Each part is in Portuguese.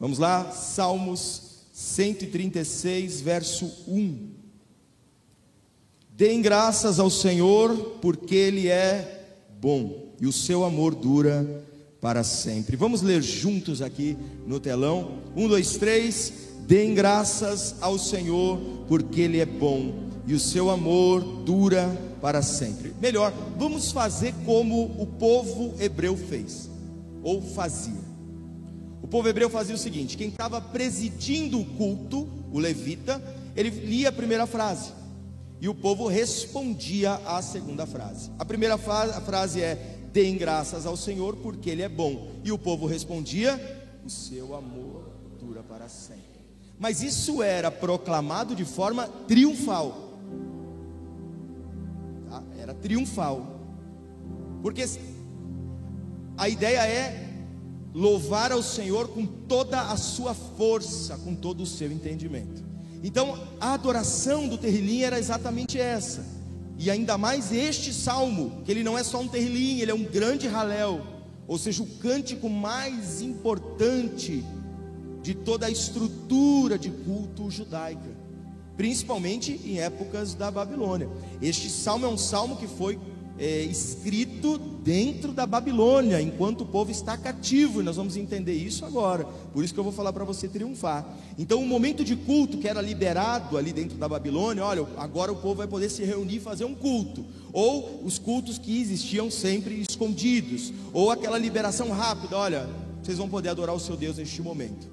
Vamos lá, Salmos 136, verso 1. Deem graças ao Senhor, porque Ele é bom e o seu amor dura para sempre. Vamos ler juntos aqui no telão. Um, dois, três. Deem graças ao Senhor, porque Ele é bom e o seu amor dura para sempre. Melhor, vamos fazer como o povo hebreu fez, ou fazia. O povo hebreu fazia o seguinte: quem estava presidindo o culto, o levita, ele lia a primeira frase. E o povo respondia à segunda frase. A primeira frase é: Deem graças ao Senhor, porque Ele é bom. E o povo respondia: O seu amor dura para sempre. Mas isso era proclamado de forma triunfal. Tá? Era triunfal. Porque a ideia é louvar ao Senhor com toda a sua força, com todo o seu entendimento. Então, a adoração do terrilim era exatamente essa e ainda mais este salmo, que ele não é só um terrilim, ele é um grande raléu, ou seja, o cântico mais importante de toda a estrutura de culto judaica, principalmente em épocas da Babilônia. Este salmo é um salmo que foi é, escrito dentro da Babilônia, enquanto o povo está cativo, e nós vamos entender isso agora. Por isso que eu vou falar para você triunfar. Então, o momento de culto que era liberado ali dentro da Babilônia, olha, agora o povo vai poder se reunir e fazer um culto, ou os cultos que existiam sempre escondidos, ou aquela liberação rápida, olha, vocês vão poder adorar o seu Deus neste momento.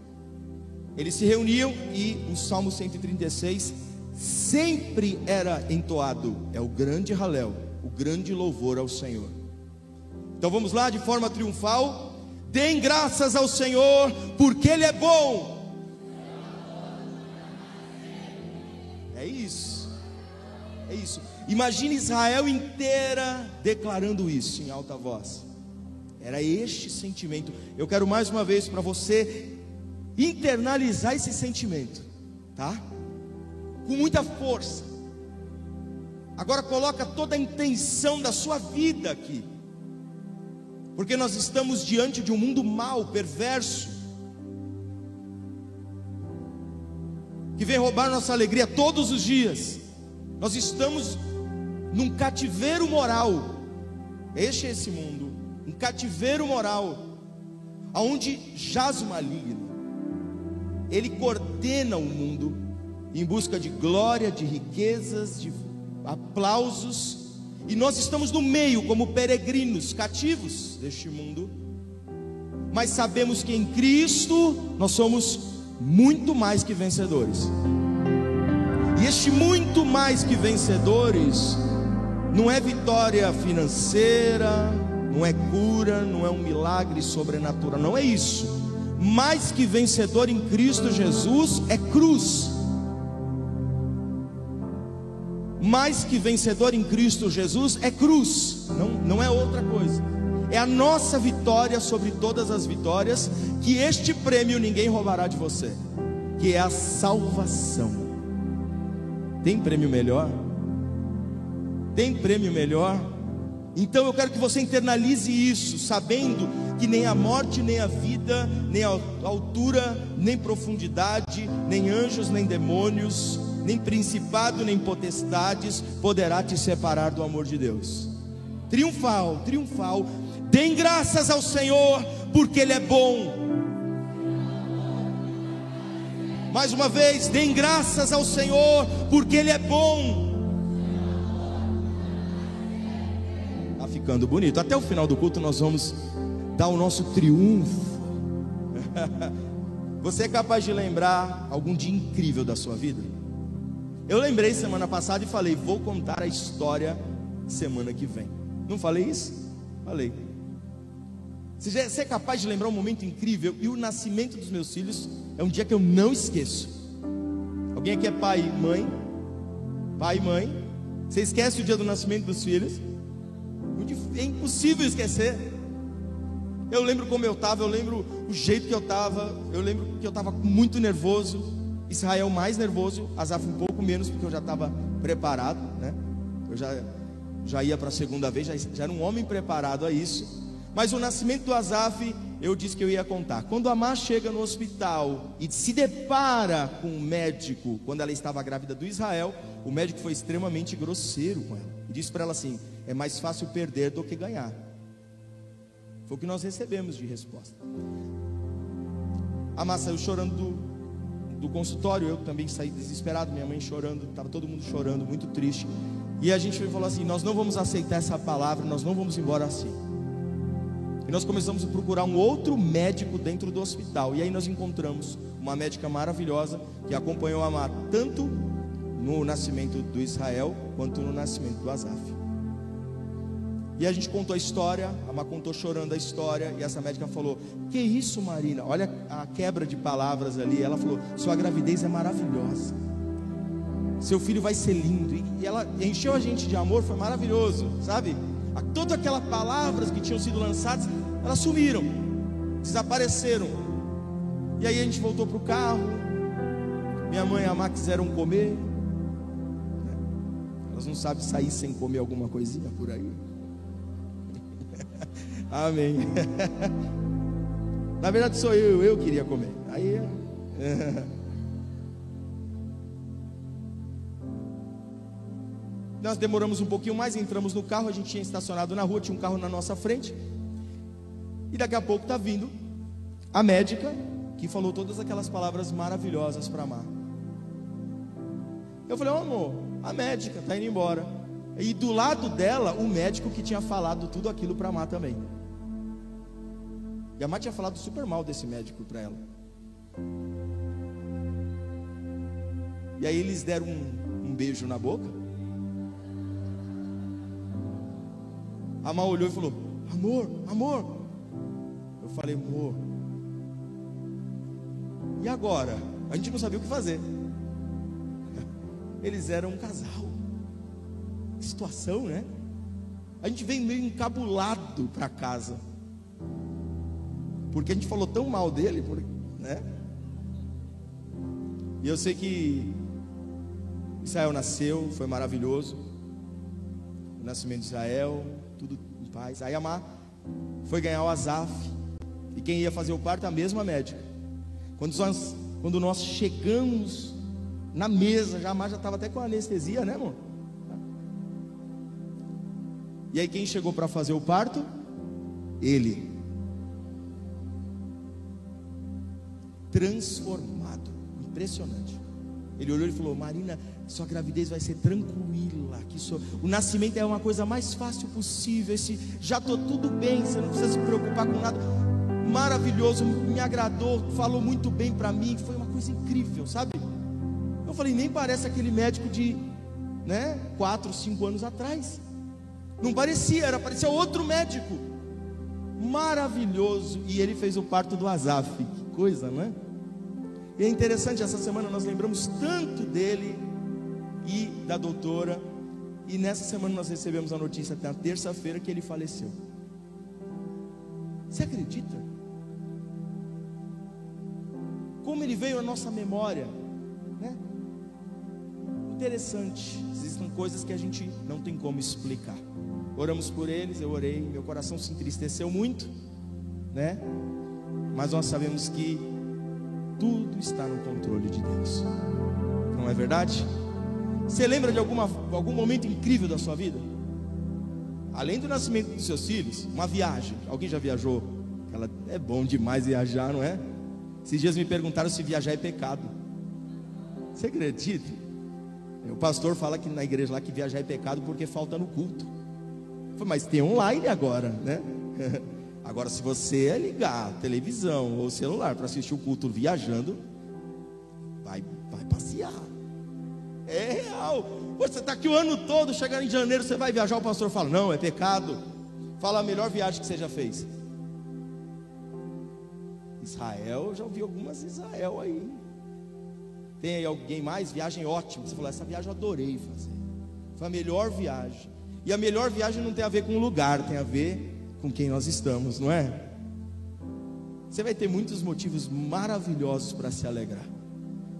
Eles se reuniam e o Salmo 136 sempre era entoado, é o grande Halel o grande louvor ao Senhor. Então vamos lá de forma triunfal. Deem graças ao Senhor, porque Ele é bom. É isso. É isso. Imagine Israel inteira declarando isso em alta voz. Era este sentimento. Eu quero mais uma vez para você internalizar esse sentimento, tá? Com muita força. Agora coloca toda a intenção da sua vida aqui. Porque nós estamos diante de um mundo mau, perverso, que vem roubar nossa alegria todos os dias. Nós estamos num cativeiro moral. Este é esse mundo, um cativeiro moral, aonde jaz o maligno. Ele coordena o mundo em busca de glória, de riquezas, de aplausos, e nós estamos no meio como peregrinos, cativos deste mundo, mas sabemos que em Cristo nós somos muito mais que vencedores. E este muito mais que vencedores não é vitória financeira, não é cura, não é um milagre sobrenatural, não é isso. Mais que vencedor em Cristo Jesus é cruz. Mais que vencedor em Cristo Jesus é cruz, não, não é outra coisa. É a nossa vitória sobre todas as vitórias, que este prêmio ninguém roubará de você, que é a salvação. Tem prêmio melhor? Tem prêmio melhor? Então eu quero que você internalize isso, sabendo que nem a morte, nem a vida, nem a altura, nem profundidade, nem anjos, nem demônios, nem principado, nem potestades poderá te separar do amor de Deus. Triunfal, triunfal. Deem graças ao Senhor, porque Ele é bom. Mais uma vez, deem graças ao Senhor, porque Ele é bom. Está ficando bonito. Até o final do culto nós vamos dar o nosso triunfo. Você é capaz de lembrar algum dia incrível da sua vida? Eu lembrei semana passada e falei: vou contar a história semana que vem. Não falei isso? Falei. Você é capaz de lembrar um momento incrível? E o nascimento dos meus filhos é um dia que eu não esqueço. Alguém aqui é pai e mãe? Pai e mãe? Você esquece o dia do nascimento dos filhos? É impossível esquecer. Eu lembro como eu estava, eu lembro o jeito que eu estava, eu lembro que eu estava muito nervoso. Israel mais nervoso, Asaf um pouco menos, porque eu já estava preparado, né? Eu já, já ia para a segunda vez, já, já era um homem preparado a isso. Mas o nascimento do Asaf, eu disse que eu ia contar. Quando a Má chega no hospital e se depara com o médico, quando ela estava grávida do Israel, o médico foi extremamente grosseiro com ela. E disse para ela assim: é mais fácil perder do que ganhar. Foi o que nós recebemos de resposta. A Má saiu chorando do, do consultório, eu também saí desesperado, minha mãe chorando, estava todo mundo chorando, muito triste. E a gente falou assim: nós não vamos aceitar essa palavra, nós não vamos embora assim. E nós começamos a procurar um outro médico dentro do hospital. E aí nós encontramos uma médica maravilhosa que acompanhou a Mar tanto no nascimento do Israel quanto no nascimento do Azaf. E a gente contou a história, a Mar contou chorando a história, e essa médica falou: Que isso, Marina? Olha a quebra de palavras ali. Ela falou: Sua gravidez é maravilhosa. Seu filho vai ser lindo. E ela encheu a gente de amor, foi maravilhoso, sabe? todas aquelas palavras que tinham sido lançadas, elas sumiram, desapareceram. E aí a gente voltou para o carro. Minha mãe e a Má quiseram comer. Elas não sabem sair sem comer alguma coisinha por aí. Amém. Na verdade sou eu, eu queria comer. Aí. Nós demoramos um pouquinho mais, entramos no carro, a gente tinha estacionado na rua, tinha um carro na nossa frente. E daqui a pouco está vindo a médica que falou todas aquelas palavras maravilhosas para Mar. Eu falei, oh, amor, a médica está indo embora. E do lado dela, o médico que tinha falado tudo aquilo para Mar também. E a Mar tinha falado super mal desse médico para ela. E aí eles deram um, um beijo na boca. A Má olhou e falou: Amor, amor. Eu falei: Amor. E agora? A gente não sabia o que fazer. Eles eram um casal. Que situação, né? A gente veio meio encabulado para casa. Porque a gente falou tão mal dele, né? E eu sei que Israel nasceu, foi maravilhoso. O nascimento de Israel, tudo em paz. Aí a Má foi ganhar o Azaf. E quem ia fazer o parto? A mesma médica. Quando nós, quando nós chegamos na mesa, já a Má já estava até com anestesia, né, amor? E aí quem chegou para fazer o parto? Ele. Transformado. Impressionante. Ele olhou e falou: Marina, sua gravidez vai ser tranquila. Que sua... O nascimento é uma coisa mais fácil possível. Esse, já estou tudo bem, você não precisa se preocupar com nada. Maravilhoso, me agradou, falou muito bem para mim. Foi uma coisa incrível, sabe? Eu falei, nem parece aquele médico de né, quatro, cinco anos atrás. Não parecia, era parecia outro médico. Maravilhoso. E ele fez o parto do Azaf. Que coisa, não é? E é interessante, essa semana nós lembramos tanto dele e da doutora. E nessa semana nós recebemos a notícia, na terça-feira, que ele faleceu. Você acredita? Como ele veio à nossa memória, né? Interessante. Existem coisas que a gente não tem como explicar. Oramos por eles, eu orei, meu coração se entristeceu muito, né? Mas nós sabemos que tudo está no controle de Deus. Não é verdade? Você lembra de alguma, algum momento incrível da sua vida? Além do nascimento dos seus filhos, uma viagem. Alguém já viajou? Ela é bom demais viajar, não é? Esses dias me perguntaram se viajar é pecado. Você acredita? O pastor fala que na igreja lá que viajar é pecado porque falta no culto. Mas tem online agora, né? Agora, se você é ligar televisão ou celular para assistir o culto viajando, vai, vai passear. É real. Você está aqui o ano todo, chegando em janeiro, você vai viajar, o pastor fala: Não, é pecado. Fala a melhor viagem que você já fez. Israel, já ouvi algumas Israel aí. Tem aí alguém mais? Viagem ótima. Você falou: Essa viagem eu adorei fazer. Foi a melhor viagem. E a melhor viagem não tem a ver com o lugar, tem a ver com quem nós estamos, não é? Você vai ter muitos motivos maravilhosos para se alegrar.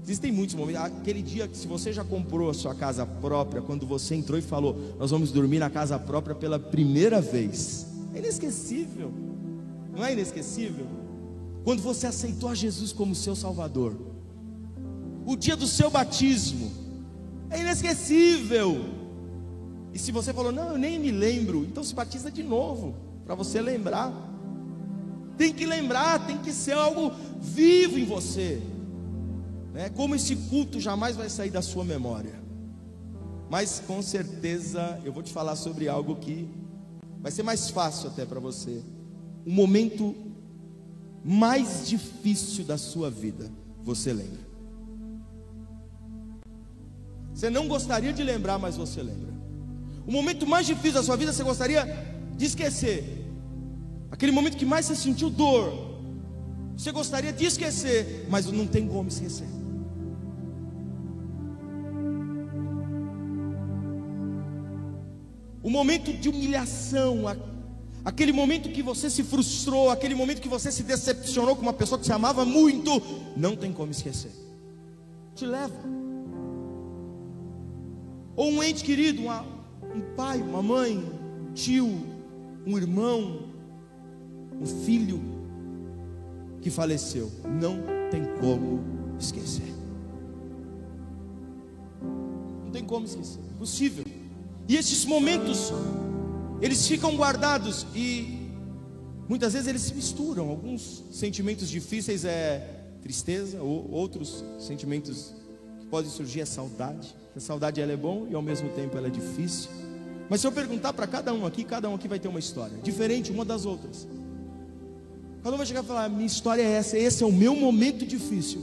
Existem muitos momentos. Aquele dia que se você já comprou a sua casa própria, quando você entrou e falou, nós vamos dormir na casa própria pela primeira vez. É inesquecível. Não é inesquecível? quando você aceitou a Jesus como seu Salvador. O dia do seu batismo é inesquecível. E se você falou, não, eu nem me lembro, então se batiza de novo, para você lembrar. Tem que lembrar, tem que ser algo vivo em você. Né? Como esse culto jamais vai sair da sua memória. Mas com certeza eu vou te falar sobre algo que vai ser mais fácil até para você. O momento mais difícil da sua vida, você lembra. Você não gostaria de lembrar, mas você lembra. O momento mais difícil da sua vida, você gostaria de esquecer. Aquele momento que mais você sentiu dor, você gostaria de esquecer, mas não tem como esquecer. O momento de humilhação, aquele momento que você se frustrou, aquele momento que você se decepcionou com uma pessoa que você amava muito, não tem como esquecer. Te leva. Ou um ente querido, uma, um pai, uma mãe, um tio, um irmão, um filho que faleceu. Não tem como esquecer. Não tem como esquecer. Impossível. E esses momentos, eles ficam guardados e muitas vezes eles se misturam. Alguns sentimentos difíceis é tristeza, ou outros sentimentos que podem surgir é saudade. A saudade ela é bom e ao mesmo tempo ela é difícil. Mas se eu perguntar para cada um aqui, cada um aqui vai ter uma história diferente uma das outras. Cada um vai chegar e falar: minha história é essa, esse é o meu momento difícil.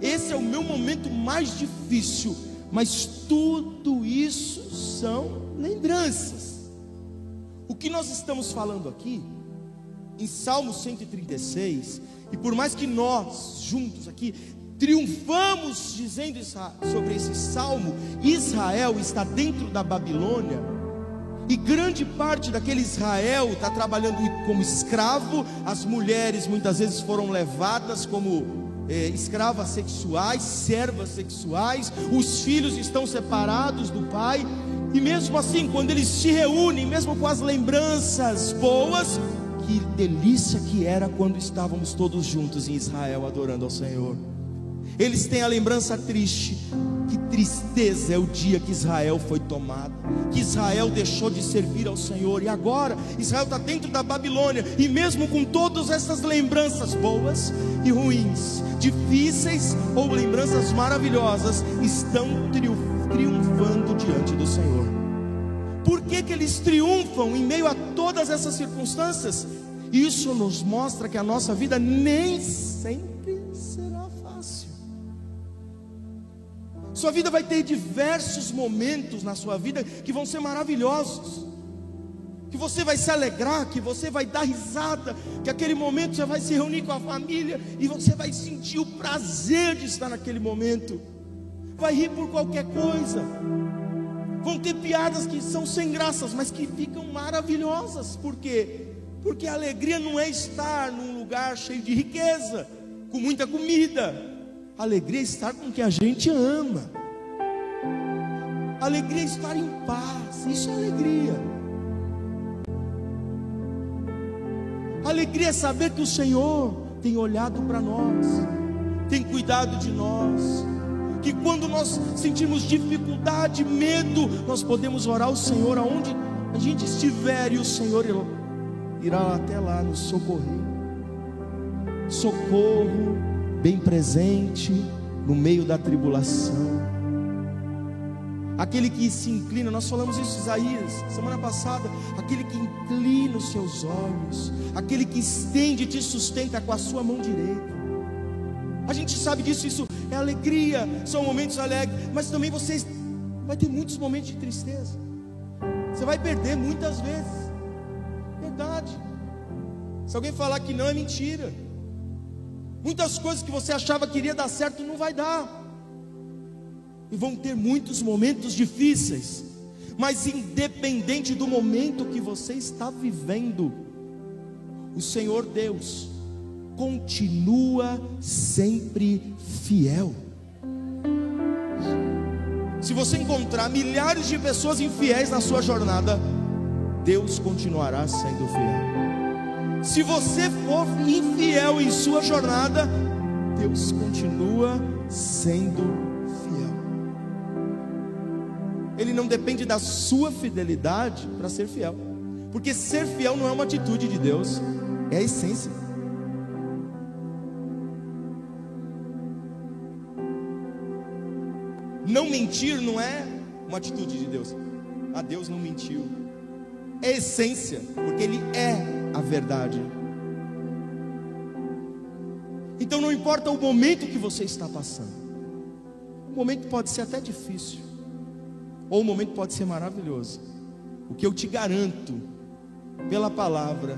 Esse é o meu momento mais difícil. Mas tudo isso são lembranças. O que nós estamos falando aqui, em Salmo 136, e por mais que nós, juntos aqui, triunfamos dizendo sobre esse salmo, Israel está dentro da Babilônia, e grande parte daquele Israel está trabalhando como escravo, as mulheres muitas vezes foram levadas como é, escravas sexuais, servas sexuais, os filhos estão separados do pai, e mesmo assim, quando eles se reúnem, mesmo com as lembranças boas, que delícia que era quando estávamos todos juntos em Israel adorando ao Senhor. Eles têm a lembrança triste. Que tristeza é o dia que Israel foi tomado, que Israel deixou de servir ao Senhor, e agora Israel está dentro da Babilônia, e mesmo com todas essas lembranças boas e ruins, difíceis ou lembranças maravilhosas, estão triunfando diante do Senhor. Por que, que eles triunfam em meio a todas essas circunstâncias? Isso nos mostra que a nossa vida nem sempre Sua vida vai ter diversos momentos na sua vida que vão ser maravilhosos. Que você vai se alegrar, que você vai dar risada, que aquele momento você vai se reunir com a família e você vai sentir o prazer de estar naquele momento. Vai rir por qualquer coisa. Vão ter piadas que são sem graças, mas que ficam maravilhosas. Por quê? Porque a alegria não é estar num lugar cheio de riqueza, com muita comida Alegria é estar com quem a gente ama. Alegria é estar em paz. Isso é alegria. Alegria é saber que o Senhor tem olhado para nós, tem cuidado de nós. Que quando nós sentimos dificuldade, medo, nós podemos orar ao Senhor aonde a gente estiver e o Senhor irá até lá nos socorrer. Socorro bem presente no meio da tribulação. Aquele que se inclina, nós falamos isso Isaías semana passada. Aquele que inclina os seus olhos, aquele que estende e te sustenta com a sua mão direita. A gente sabe disso, isso é alegria, são momentos alegres, mas também você vai ter muitos momentos de tristeza. Você vai perder muitas vezes. Verdade. Se alguém falar que não é mentira. Muitas coisas que você achava que iria dar certo não vai dar. E vão ter muitos momentos difíceis. Mas independente do momento que você está vivendo, o Senhor Deus continua sempre fiel. Se você encontrar milhares de pessoas infiéis na sua jornada, Deus continuará sendo fiel. Se você for infiel em sua jornada, Deus continua sendo fiel. Ele não depende da sua fidelidade para ser fiel, porque ser fiel não é uma atitude de Deus, é a essência. Não mentir não é uma atitude de Deus. A Deus não mentiu. É essência, porque Ele é a verdade. Então não importa o momento que você está passando. O momento pode ser até difícil, ou o momento pode ser maravilhoso. O que eu te garanto, pela palavra,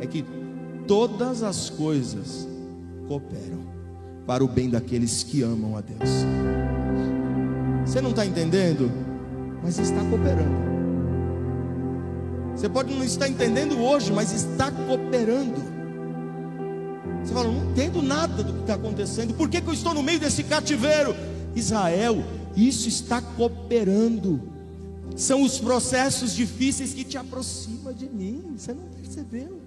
é que todas as coisas cooperam para o bem daqueles que amam a Deus. Você não está entendendo? Mas está cooperando. Você pode não estar entendendo hoje, mas está cooperando. Você fala, não entendo nada do que está acontecendo. Por que, que eu estou no meio desse cativeiro? Israel, isso está cooperando. São os processos difíceis que te aproximam de mim. Você não percebeu?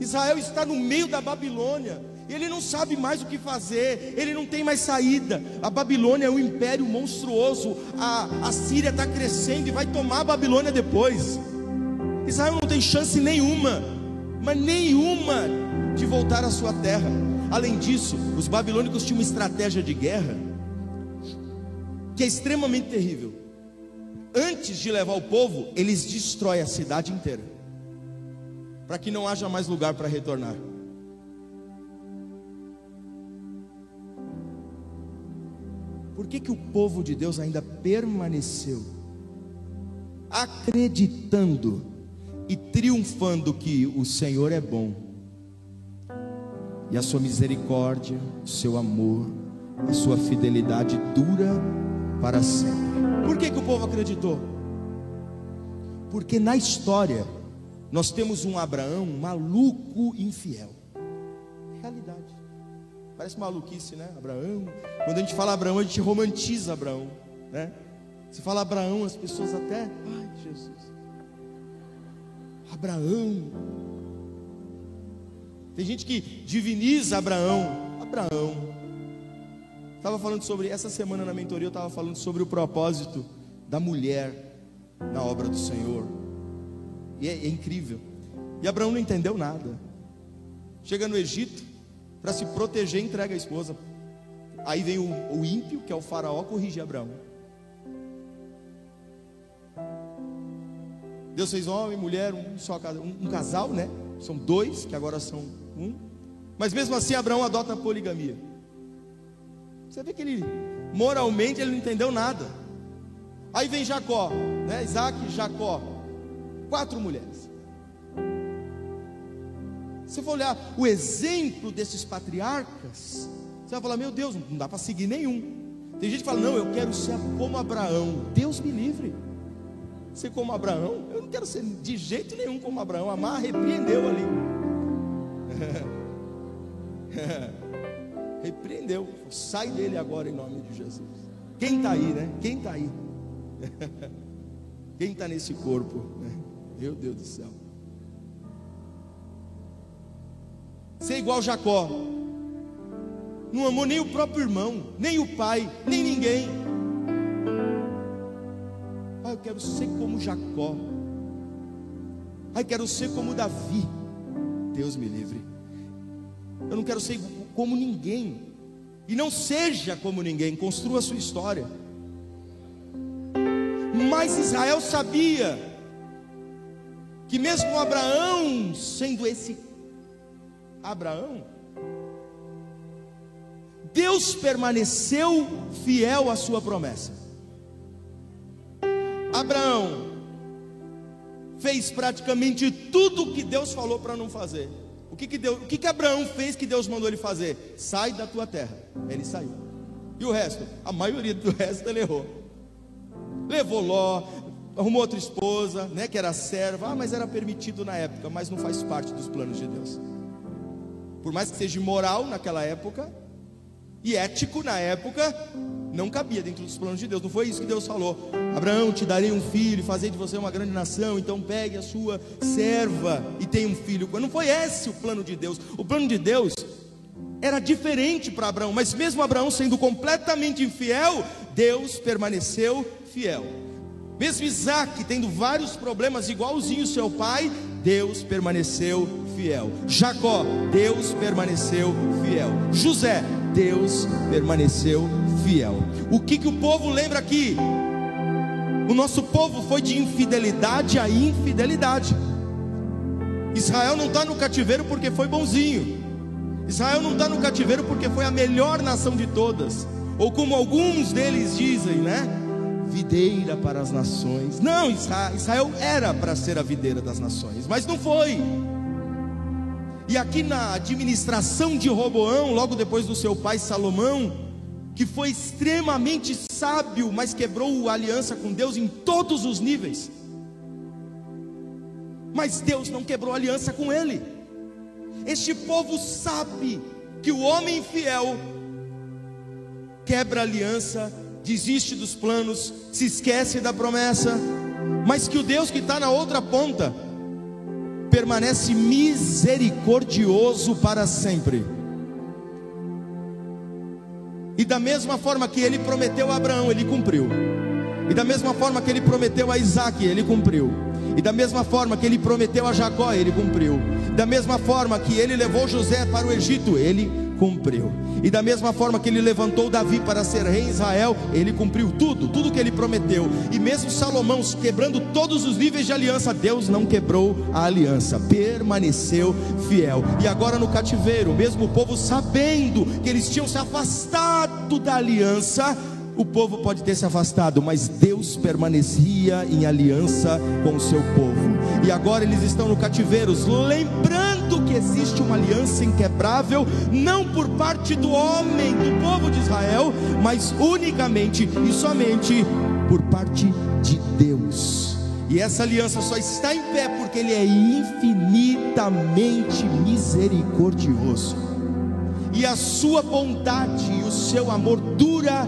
Israel está no meio da Babilônia. Ele não sabe mais o que fazer, ele não tem mais saída. A Babilônia é um império monstruoso. A, a Síria está crescendo e vai tomar a Babilônia depois. Israel não tem chance nenhuma, mas nenhuma, de voltar à sua terra. Além disso, os babilônicos tinham uma estratégia de guerra que é extremamente terrível. Antes de levar o povo, eles destroem a cidade inteira, para que não haja mais lugar para retornar. Por que, que o povo de Deus ainda permaneceu acreditando e triunfando que o Senhor é bom e a sua misericórdia, o seu amor, a sua fidelidade dura para sempre? Por que, que o povo acreditou? Porque na história nós temos um Abraão maluco infiel. Realidade. Parece maluquice, né? Abraão. Quando a gente fala Abraão, a gente romantiza Abraão, né? Se fala Abraão, as pessoas até, ai, Jesus. Abraão. Tem gente que diviniza Abraão. Abraão. Estava falando sobre essa semana na mentoria, eu estava falando sobre o propósito da mulher na obra do Senhor. E é, é incrível. E Abraão não entendeu nada. Chega no Egito, para se proteger, entrega a esposa. Aí vem o, o ímpio, que é o faraó, corrigir Abraão. Deus fez homem, mulher, um só um, um casal, né? São dois, que agora são um. Mas mesmo assim Abraão adota a poligamia. Você vê que ele moralmente ele não entendeu nada. Aí vem Jacó, né? Isaac Jacó. Quatro mulheres. Se for olhar o exemplo desses patriarcas, você vai falar: Meu Deus, não dá para seguir nenhum. Tem gente que fala: Não, eu quero ser como Abraão. Deus me livre. Ser como Abraão, eu não quero ser de jeito nenhum como Abraão. Amar repreendeu ali. repreendeu. Sai dele agora em nome de Jesus. Quem está aí, né? Quem está aí? Quem está nesse corpo? Meu Deus do céu. Ser igual Jacó. Não amou nem o próprio irmão, nem o pai, nem ninguém. Ah, eu quero ser como Jacó. Eu quero ser como Davi. Deus me livre. Eu não quero ser como ninguém. E não seja como ninguém, construa a sua história. Mas Israel sabia que mesmo Abraão, sendo esse Abraão, Deus permaneceu fiel à sua promessa. Abraão fez praticamente tudo o que Deus falou para não fazer. O que que, Deus, o que que Abraão fez que Deus mandou ele fazer? Sai da tua terra. Ele saiu. E o resto? A maioria do resto ele errou. Levou Ló, arrumou outra esposa, né, que era serva. Ah, mas era permitido na época, mas não faz parte dos planos de Deus por mais que seja imoral naquela época, E ético na época não cabia dentro dos planos de Deus. Não foi isso que Deus falou. Abraão, te darei um filho, fazer de você uma grande nação. Então pegue a sua serva e tenha um filho. Não foi esse o plano de Deus. O plano de Deus era diferente para Abraão, mas mesmo Abraão sendo completamente infiel, Deus permaneceu fiel. Mesmo Isaac tendo vários problemas igualzinho seu pai, Deus permaneceu fiel. Jacó, Deus permaneceu fiel. José, Deus permaneceu fiel. O que, que o povo lembra aqui? O nosso povo foi de infidelidade a infidelidade. Israel não está no cativeiro porque foi bonzinho. Israel não está no cativeiro porque foi a melhor nação de todas. Ou como alguns deles dizem, né? Videira para as nações. Não, Israel era para ser a videira das nações, mas não foi. E aqui na administração de Roboão, logo depois do seu pai Salomão, que foi extremamente sábio, mas quebrou a aliança com Deus em todos os níveis. Mas Deus não quebrou a aliança com ele. Este povo sabe que o homem fiel quebra a aliança, desiste dos planos, se esquece da promessa, mas que o Deus que está na outra ponta permanece misericordioso para sempre. E da mesma forma que ele prometeu a Abraão, ele cumpriu. E da mesma forma que ele prometeu a Isaac, ele cumpriu. E da mesma forma que ele prometeu a Jacó, ele cumpriu. Da mesma forma que ele levou José para o Egito, ele cumpriu. E da mesma forma que ele levantou Davi para ser rei em Israel, ele cumpriu tudo, tudo que ele prometeu. E mesmo Salomão quebrando todos os níveis de aliança, Deus não quebrou a aliança, permaneceu fiel. E agora no cativeiro, mesmo o povo sabendo que eles tinham se afastado da aliança, o povo pode ter se afastado, mas Deus permanecia em aliança com o seu povo. E agora eles estão no cativeiro, lembrando que existe uma aliança inquebrável, não por parte do homem, do povo de Israel, mas unicamente e somente por parte de Deus. E essa aliança só está em pé porque Ele é infinitamente misericordioso. E a sua bondade e o seu amor dura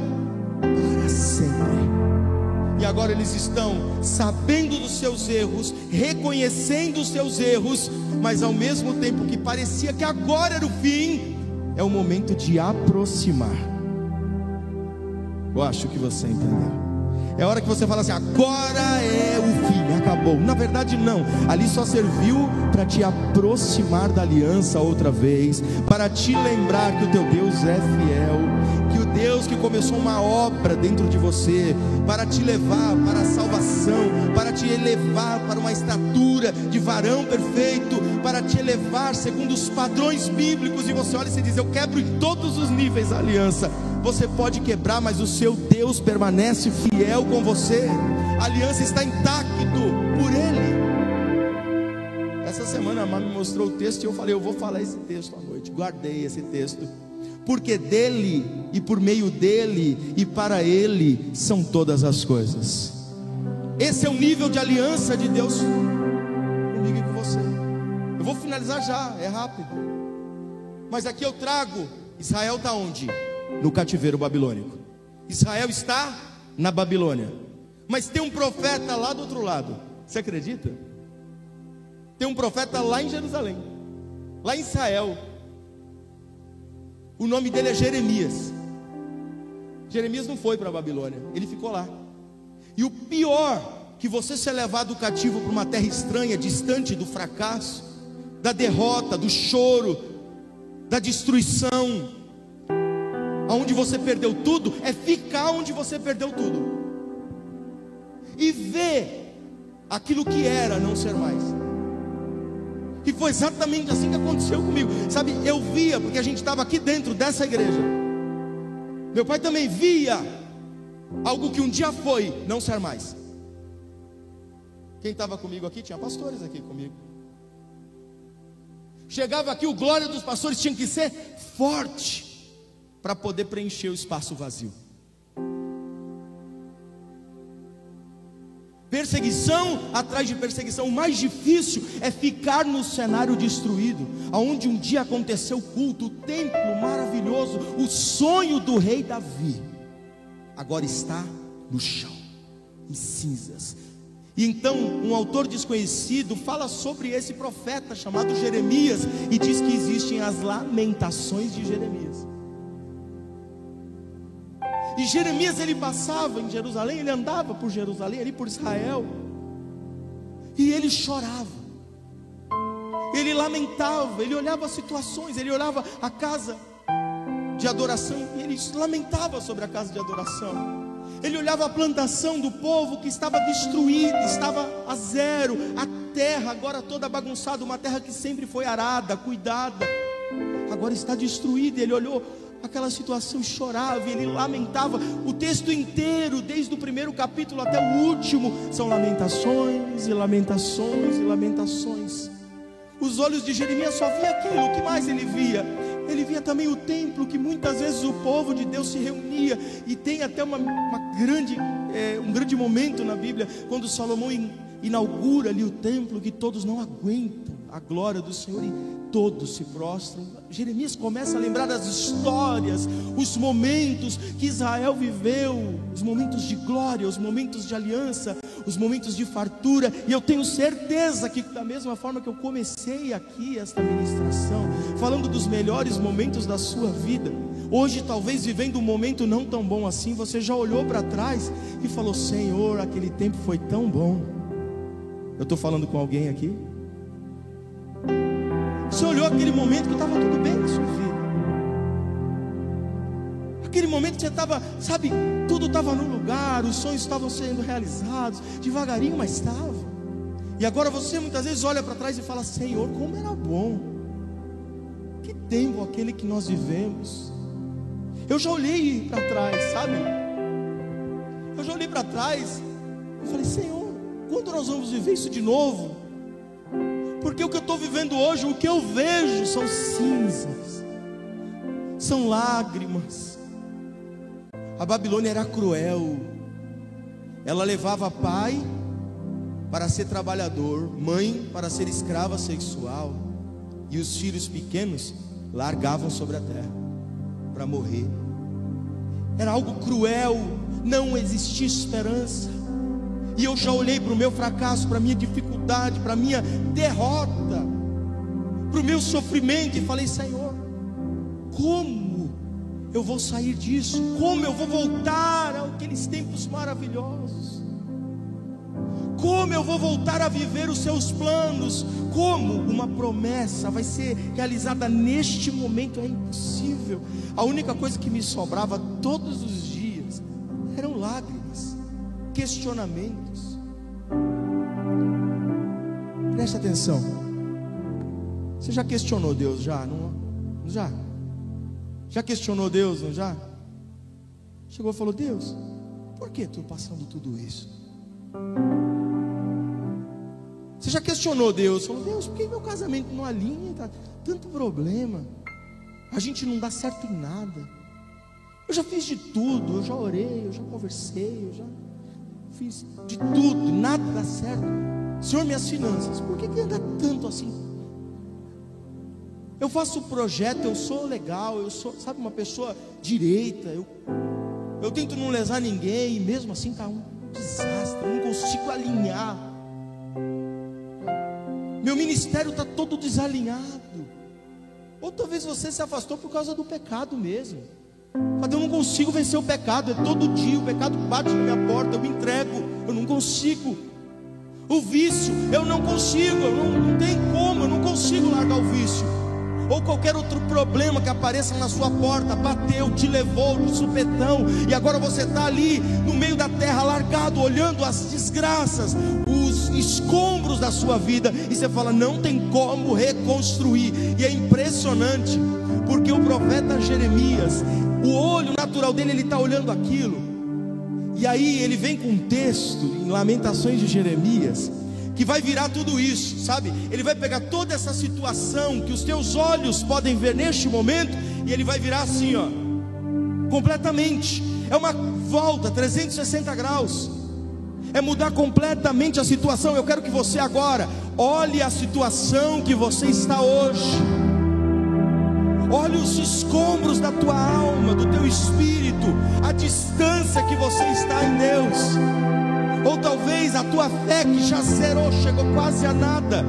agora eles estão sabendo dos seus erros, reconhecendo os seus erros, mas ao mesmo tempo que parecia que agora era o fim, é o momento de aproximar. Eu acho que você entendeu. É hora que você fala assim: agora é o fim, acabou. Na verdade, não. Ali só serviu para te aproximar da aliança outra vez, para te lembrar que o teu Deus é fiel Deus que começou uma obra dentro de você para te levar para a salvação, para te elevar para uma estatura de varão perfeito, para te elevar segundo os padrões bíblicos. E você olha e você diz: Eu quebro em todos os níveis a aliança. Você pode quebrar, mas o seu Deus permanece fiel com você. A aliança está intacto por Ele. Essa semana a Má me mostrou o texto e eu falei: Eu vou falar esse texto à noite. Guardei esse texto porque dele e por meio dele e para ele são todas as coisas. Esse é o nível de aliança de Deus comigo e com você. Eu vou finalizar já, é rápido. Mas aqui eu trago: Israel está onde? No cativeiro babilônico. Israel está na Babilônia. Mas tem um profeta lá do outro lado. Você acredita? Tem um profeta lá em Jerusalém, lá em Israel, o nome dele é Jeremias. Jeremias não foi para a Babilônia, ele ficou lá. E o pior que você ser levado cativo para uma terra estranha, distante do fracasso, da derrota, do choro, da destruição, aonde você perdeu tudo, é ficar onde você perdeu tudo. E ver aquilo que era não ser mais. E foi exatamente assim que aconteceu comigo. Sabe, eu via, porque a gente estava aqui dentro dessa igreja. Meu pai também via algo que um dia foi, não ser mais. Quem estava comigo aqui? Tinha pastores aqui comigo. Chegava aqui, o glória dos pastores tinha que ser forte para poder preencher o espaço vazio. Perseguição atrás de perseguição. O mais difícil é ficar no cenário destruído, aonde um dia aconteceu o culto, o templo maravilhoso. O sonho do rei Davi agora está no chão, em cinzas. E então, um autor desconhecido fala sobre esse profeta chamado Jeremias e diz que existem as lamentações de Jeremias. E Jeremias ele passava em Jerusalém, ele andava por Jerusalém, ali por Israel, e ele chorava ele lamentava, ele olhava as situações, ele olhava a casa de adoração e ele lamentava sobre a casa de adoração. Ele olhava a plantação do povo que estava destruída, estava a zero, a terra agora toda bagunçada, uma terra que sempre foi arada, cuidada, agora está destruída. Ele olhou aquela situação, chorava, ele lamentava. O texto inteiro, desde o primeiro capítulo até o último, são lamentações e lamentações e lamentações. Os olhos de Jeremias só via aquilo, o que mais ele via? Ele via também o templo que muitas vezes o povo de Deus se reunia e tem até uma, uma grande, é, um grande momento na Bíblia quando Salomão inaugura ali o templo que todos não aguentam a glória do Senhor e todos se prostram. Jeremias começa a lembrar das histórias, os momentos que Israel viveu, os momentos de glória, os momentos de aliança, os momentos de fartura, e eu tenho certeza que, da mesma forma que eu comecei aqui esta ministração, falando dos melhores momentos da sua vida, hoje, talvez vivendo um momento não tão bom assim, você já olhou para trás e falou: Senhor, aquele tempo foi tão bom. Eu estou falando com alguém aqui? Você olhou aquele momento que estava tudo bem na sua vida. Aquele momento que você estava, sabe, tudo estava no lugar, os sonhos estavam sendo realizados, devagarinho, mas estava. E agora você muitas vezes olha para trás e fala: Senhor, como era bom. Que tempo aquele que nós vivemos. Eu já olhei para trás, sabe? Eu já olhei para trás e falei: Senhor, quando nós vamos viver isso de novo? Porque o que eu estou vivendo hoje, o que eu vejo são cinzas, são lágrimas. A Babilônia era cruel, ela levava pai para ser trabalhador, mãe para ser escrava sexual, e os filhos pequenos largavam sobre a terra para morrer. Era algo cruel, não existia esperança. E eu já olhei para o meu fracasso, para a minha dificuldade, para a minha derrota, para o meu sofrimento e falei: Senhor, como eu vou sair disso? Como eu vou voltar àqueles tempos maravilhosos? Como eu vou voltar a viver os seus planos? Como uma promessa vai ser realizada neste momento? É impossível. A única coisa que me sobrava todos os dias eram lágrimas, questionamentos Preste atenção. Você já questionou Deus? Já? Não? Já? Já questionou Deus? Não já? Chegou e falou: Deus, por que estou passando tudo isso? Você já questionou Deus? Falou: Deus, por que meu casamento não alinha? Tá tanto problema. A gente não dá certo em nada. Eu já fiz de tudo. Eu já orei, eu já conversei, eu já fiz de tudo. Nada dá certo. Senhor, minhas finanças, por que, que anda tanto assim? Eu faço projeto, eu sou legal, eu sou, sabe, uma pessoa direita, eu, eu tento não lesar ninguém, e mesmo assim está um desastre, eu não consigo alinhar. Meu ministério está todo desalinhado. Ou talvez você se afastou por causa do pecado mesmo. Mas eu não consigo vencer o pecado, é todo dia, o pecado bate na minha porta, eu me entrego, eu não consigo. O vício, eu não consigo, eu não, não tem como, eu não consigo largar o vício. Ou qualquer outro problema que apareça na sua porta, bateu, te levou no supetão, e agora você está ali no meio da terra, largado, olhando as desgraças, os escombros da sua vida, e você fala: não tem como reconstruir, e é impressionante, porque o profeta Jeremias, o olho natural dele, ele está olhando aquilo, e aí ele vem com um texto em Lamentações de Jeremias que vai virar tudo isso, sabe? Ele vai pegar toda essa situação que os teus olhos podem ver neste momento e ele vai virar assim, ó, completamente. É uma volta 360 graus. É mudar completamente a situação. Eu quero que você agora olhe a situação que você está hoje. Olha os escombros da tua alma, do teu espírito, a distância que você está em Deus. Ou talvez a tua fé que já zerou, chegou quase a nada.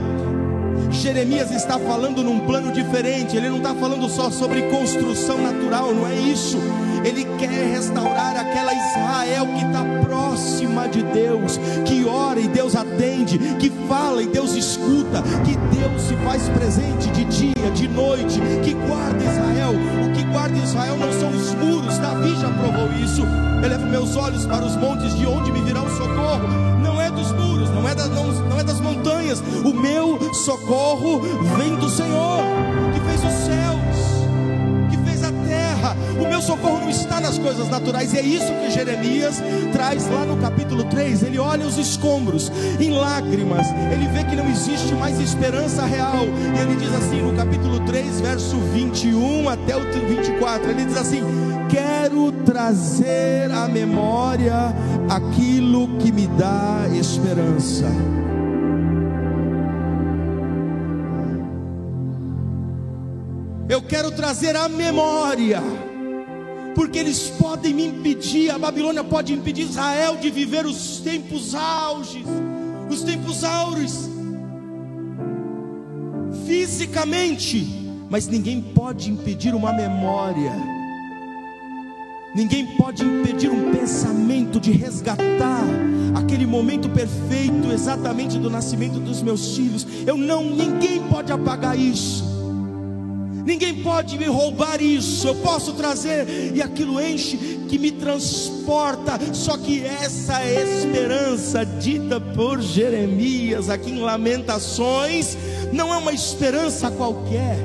Jeremias está falando num plano diferente, ele não está falando só sobre construção natural, não é isso. Ele quer restaurar aquela Israel que está próxima de Deus, que ora e Deus atende, que fala e Deus escuta, que Deus se faz presente de dia, de noite, que guarda Israel. O que guarda Israel não são os muros, Davi já provou isso. Elevo meus olhos para os montes, de onde me virá o socorro? Não é dos muros, não é das, não, não é das montanhas. O meu socorro vem do Senhor, que fez fez a O meu socorro não está nas coisas naturais, e é isso que Jeremias traz lá no capítulo 3. Ele olha os escombros em lágrimas, ele vê que não existe mais esperança real, e ele diz assim no capítulo 3, verso 21 até o 24: ele diz assim: Quero trazer à memória aquilo que me dá esperança. Trazer à memória, porque eles podem me impedir, a Babilônia pode impedir Israel de viver os tempos auges, os tempos áureos, fisicamente, mas ninguém pode impedir uma memória. Ninguém pode impedir um pensamento de resgatar aquele momento perfeito, exatamente do nascimento dos meus filhos. Eu não, ninguém pode apagar isso. Ninguém pode me roubar isso. Eu posso trazer e aquilo enche que me transporta. Só que essa esperança dita por Jeremias aqui em Lamentações não é uma esperança qualquer.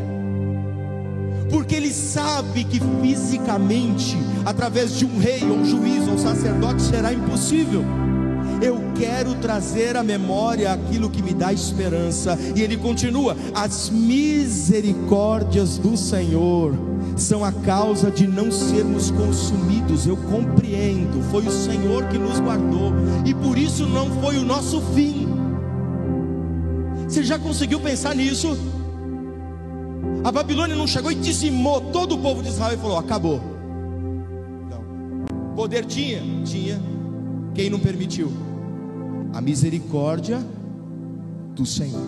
Porque ele sabe que fisicamente, através de um rei, ou um juiz, ou um sacerdote, será impossível. Eu quero trazer à memória aquilo que me dá esperança. E ele continua: as misericórdias do Senhor são a causa de não sermos consumidos. Eu compreendo, foi o Senhor que nos guardou, e por isso não foi o nosso fim. Você já conseguiu pensar nisso? A Babilônia não chegou e dizimou todo o povo de Israel e falou: acabou. Não. Poder tinha? Tinha. Quem não permitiu? A misericórdia do Senhor.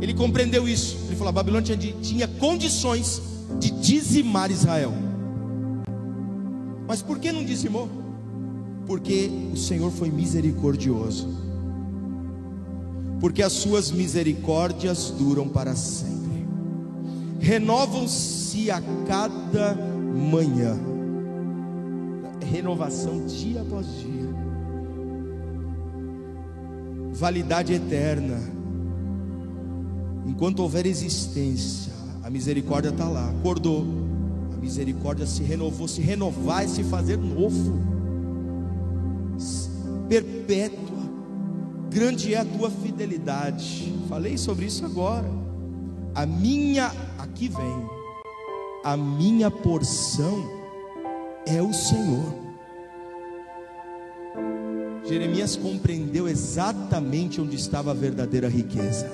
Ele compreendeu isso. Ele falou: a Babilônia tinha, tinha condições de dizimar Israel. Mas por que não dizimou? Porque o Senhor foi misericordioso. Porque as suas misericórdias duram para sempre renovam-se a cada manhã. Renovação dia após dia. Validade eterna. Enquanto houver existência, a misericórdia está lá. Acordou. A misericórdia se renovou. Se renovar é se fazer novo. Perpétua. Grande é a tua fidelidade. Falei sobre isso agora. A minha, aqui vem, a minha porção é o Senhor. Jeremias compreendeu exatamente onde estava a verdadeira riqueza.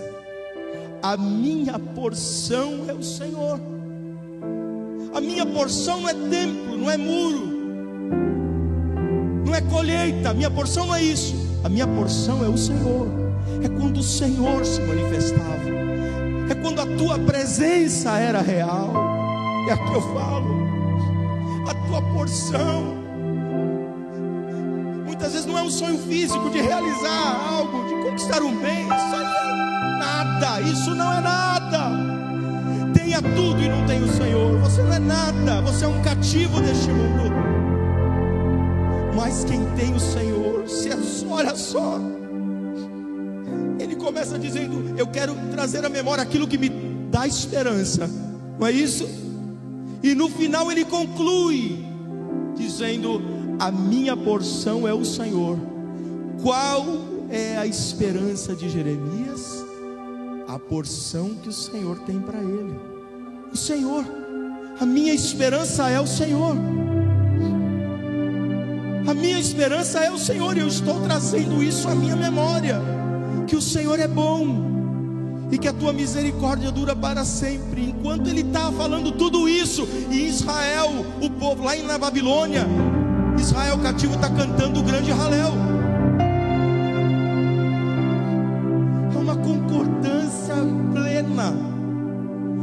A minha porção é o Senhor. A minha porção não é templo, não é muro, não é colheita. A minha porção não é isso. A minha porção é o Senhor. É quando o Senhor se manifestava é quando a tua presença era real. É aqui eu falo, a tua porção. Um sonho físico de realizar algo, de conquistar um bem. Isso aí é nada, isso não é nada. Tenha tudo e não tem o Senhor. Você não é nada, você é um cativo deste mundo. Mas quem tem o Senhor, se é olha só começa dizendo: Eu quero trazer à memória aquilo que me dá esperança, não é isso? E no final ele conclui, dizendo: A minha porção é o Senhor. Qual é a esperança de Jeremias? A porção que o Senhor tem para ele. O Senhor, a minha esperança é o Senhor. A minha esperança é o Senhor, e eu estou trazendo isso à minha memória que o Senhor é bom e que a tua misericórdia dura para sempre. Enquanto ele está falando tudo isso, e Israel, o povo lá na Babilônia, Israel cativo está cantando o grande Halel. É uma concordância plena.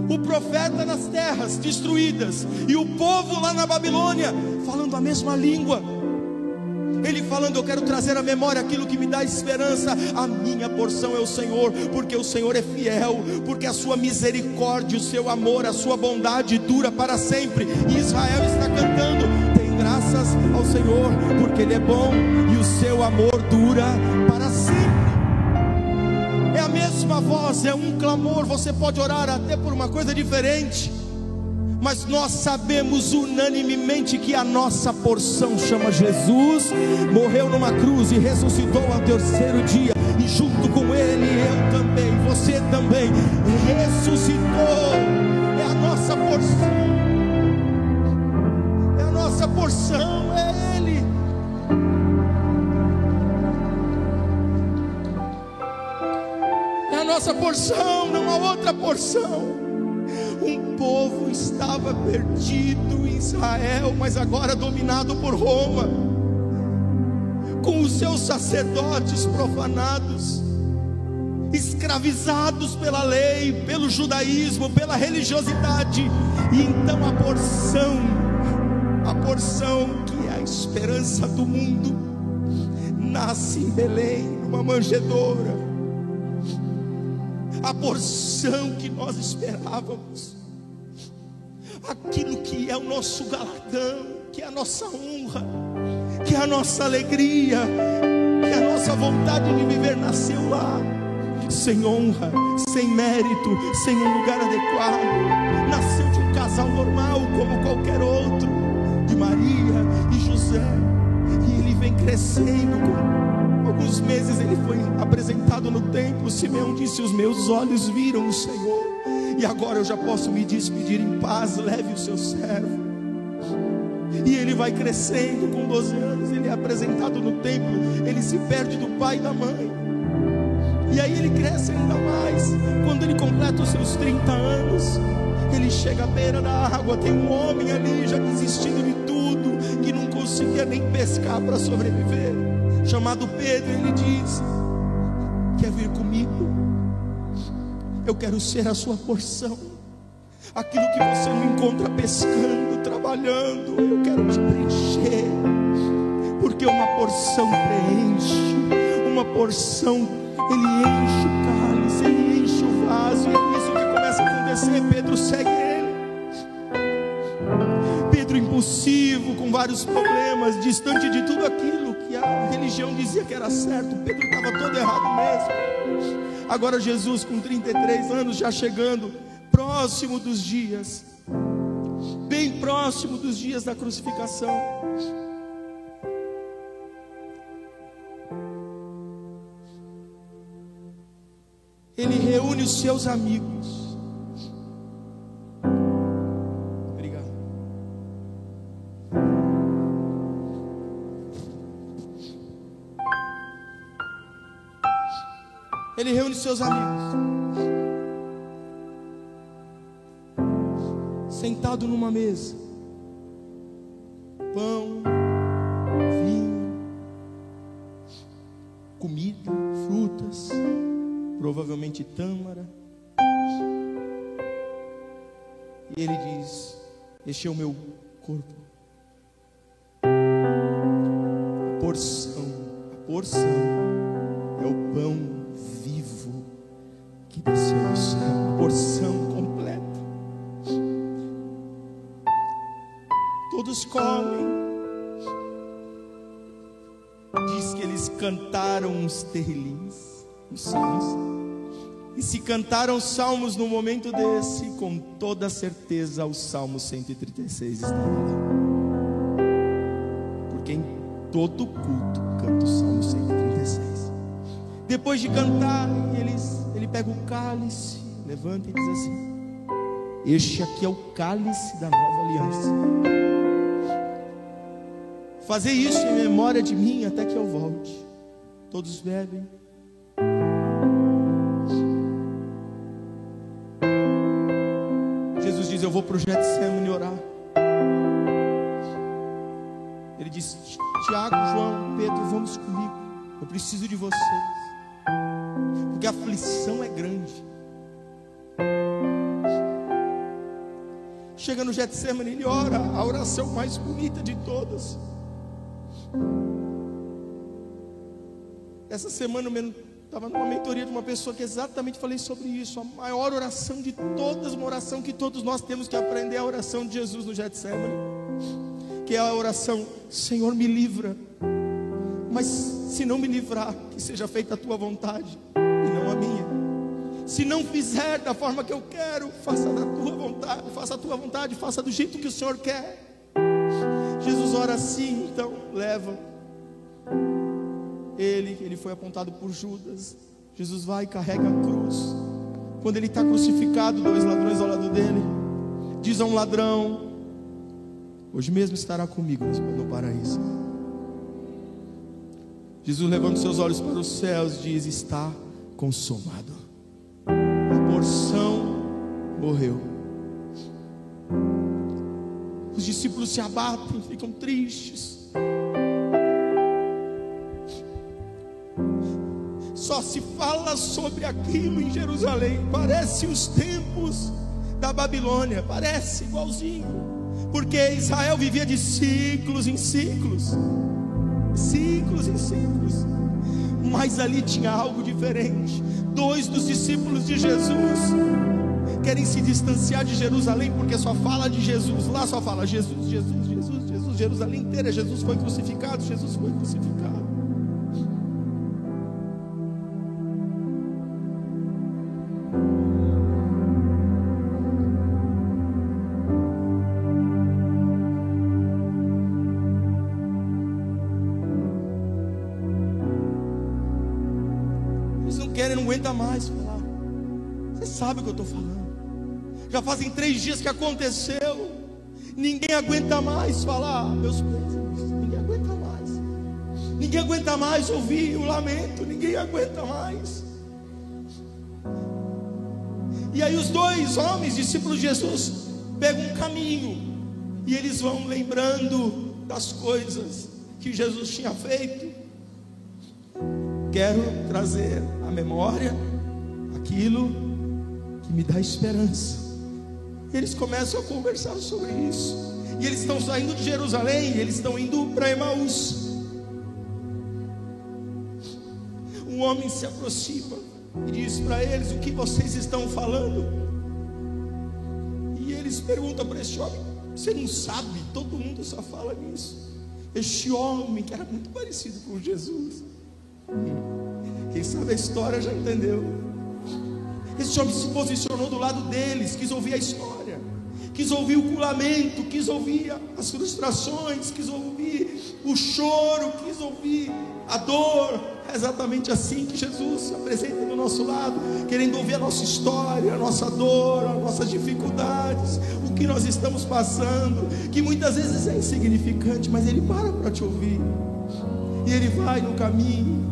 O profeta nas terras destruídas e o povo lá na Babilônia falando a mesma língua. Ele falando: Eu quero trazer à memória aquilo que me dá esperança. A minha porção é o Senhor, porque o Senhor é fiel, porque a sua misericórdia, o seu amor, a sua bondade dura para sempre. E Israel está cantando: graças ao Senhor, porque Ele é bom e o seu amor dura para sempre. É a mesma voz, é um clamor. Você pode orar até por uma coisa diferente mas nós sabemos unanimemente que a nossa porção chama Jesus, morreu numa cruz e ressuscitou ao terceiro dia, e junto com Ele eu também, você também, ressuscitou, é a nossa porção, nossa porção, é Ele. É a nossa porção, não há outra porção povo estava perdido em Israel, mas agora dominado por Roma, com os seus sacerdotes profanados, escravizados pela lei, pelo judaísmo, pela religiosidade, e então a porção, porção que é a esperança do mundo, nasce em Belém, numa manjedoura. A porção que nós esperávamos aquilo que é o nosso galardão, que é a nossa honra, que é a nossa alegria, que é a nossa vontade de viver nasceu lá, sem honra, sem mérito, sem um lugar adequado. Nasceu de um casal normal, como qualquer outro, de Maria e José, e ele vem crescendo. Alguns meses ele foi apresentado no templo. Simeão disse: Os meus olhos viram o Senhor e agora eu já posso me despedir em paz. Leve o seu servo. E ele vai crescendo com 12 anos. Ele é apresentado no templo. Ele se perde do pai e da mãe. E aí ele cresce ainda mais. Quando ele completa os seus 30 anos, ele chega à beira da água. Tem um homem ali já desistindo de tudo, que não conseguia nem pescar para sobreviver. Chamado Pedro, ele diz: Quer vir comigo? Eu quero ser a sua porção. Aquilo que você não encontra pescando, trabalhando, eu quero te preencher. Porque uma porção preenche, uma porção, ele enche o cálice, ele enche o vaso, e é isso que acontecer. Pedro segue ele. Pedro impulsivo, com vários problemas, distante de tudo aquilo que a religião dizia que era certo. Pedro estava todo errado mesmo. Agora Jesus com 33 anos já chegando próximo dos dias, bem próximo dos dias da crucificação. Ele reúne os seus amigos Ele reúne seus amigos. Sentado numa mesa. Pão, vinho, comida, frutas, provavelmente tâmara. E ele diz: Este é o meu corpo. A porção, a porção uns terrilins, os salmos. E se cantaram salmos no momento desse, com toda certeza o Salmo 136 estava lá. Porque em todo culto canta o Salmo 136. Depois de cantar, eles ele pega o cálice, levanta e diz assim: Este aqui é o cálice da nova aliança. Fazer isso em memória de mim até que eu volte. Todos bebem. Jesus diz: Eu vou para o Getsemane orar. Ele diz: Tiago, João, Pedro, vamos comigo. Eu preciso de vocês. Porque a aflição é grande. Chega no Getsemane, ele ora, a oração mais bonita de todas. Essa semana eu estava numa mentoria de uma pessoa que exatamente falei sobre isso. A maior oração de todas, uma oração que todos nós temos que aprender, é a oração de Jesus no Getsemane. Que é a oração, Senhor, me livra. Mas se não me livrar, que seja feita a tua vontade e não a minha. Se não fizer da forma que eu quero, faça da tua vontade, faça a tua vontade, faça do jeito que o Senhor quer. Jesus ora assim, então leva ele, ele foi apontado por Judas. Jesus vai e carrega a cruz. Quando ele está crucificado, dois ladrões ao lado dele, diz a um ladrão: Hoje mesmo estará comigo no paraíso. Jesus levanta seus olhos para os céus, diz: Está consumado. A porção morreu. Os discípulos se abatem, ficam tristes. Só se fala sobre aquilo em Jerusalém. Parece os tempos da Babilônia, parece igualzinho. Porque Israel vivia de ciclos em ciclos. Ciclos em ciclos. Mas ali tinha algo diferente. Dois dos discípulos de Jesus querem se distanciar de Jerusalém porque só fala de Jesus. Lá só fala Jesus, Jesus, Jesus, Jesus. Jerusalém inteira, Jesus foi crucificado, Jesus foi crucificado. Sabe o que eu estou falando. Já fazem três dias que aconteceu. Ninguém aguenta mais falar. Meus pêsames, ninguém aguenta mais. Ninguém aguenta mais ouvir o lamento. Ninguém aguenta mais. E aí os dois homens, discípulos de Jesus, pegam um caminho. E eles vão lembrando das coisas que Jesus tinha feito quero trazer à memória aquilo que me dá esperança. Eles começam a conversar sobre isso. E eles estão saindo de Jerusalém, eles estão indo para Emaús. Um homem se aproxima e diz para eles: O que vocês estão falando? E eles perguntam para esse homem: Você não sabe? Todo mundo só fala nisso. Este homem que era muito parecido com Jesus quem sabe a história já entendeu. Esse homem se posicionou do lado deles, quis ouvir a história, quis ouvir o lamento, quis ouvir as frustrações, quis ouvir o choro, quis ouvir a dor. É exatamente assim que Jesus se apresenta do nosso lado, querendo ouvir a nossa história, a nossa dor, as nossas dificuldades, o que nós estamos passando, que muitas vezes é insignificante, mas Ele para para te ouvir, e Ele vai no caminho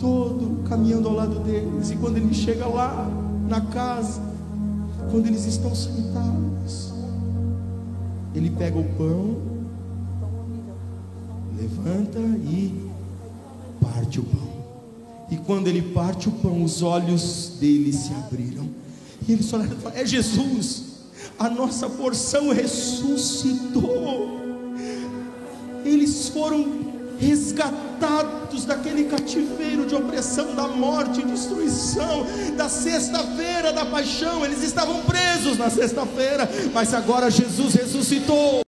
todo caminhando ao lado deles. E quando ele chega lá na casa, quando eles estão sentados, ele pega o pão, levanta e parte o pão. E quando ele parte o pão, os olhos dele se abriram. E eles falaram: É Jesus, a nossa porção ressuscitou. Eles foram resgatados daquele cativeiro de opressão, da morte destruição, da sexta-feira da paixão. Eles estavam presos na sexta-feira, mas agora Jesus ressuscitou.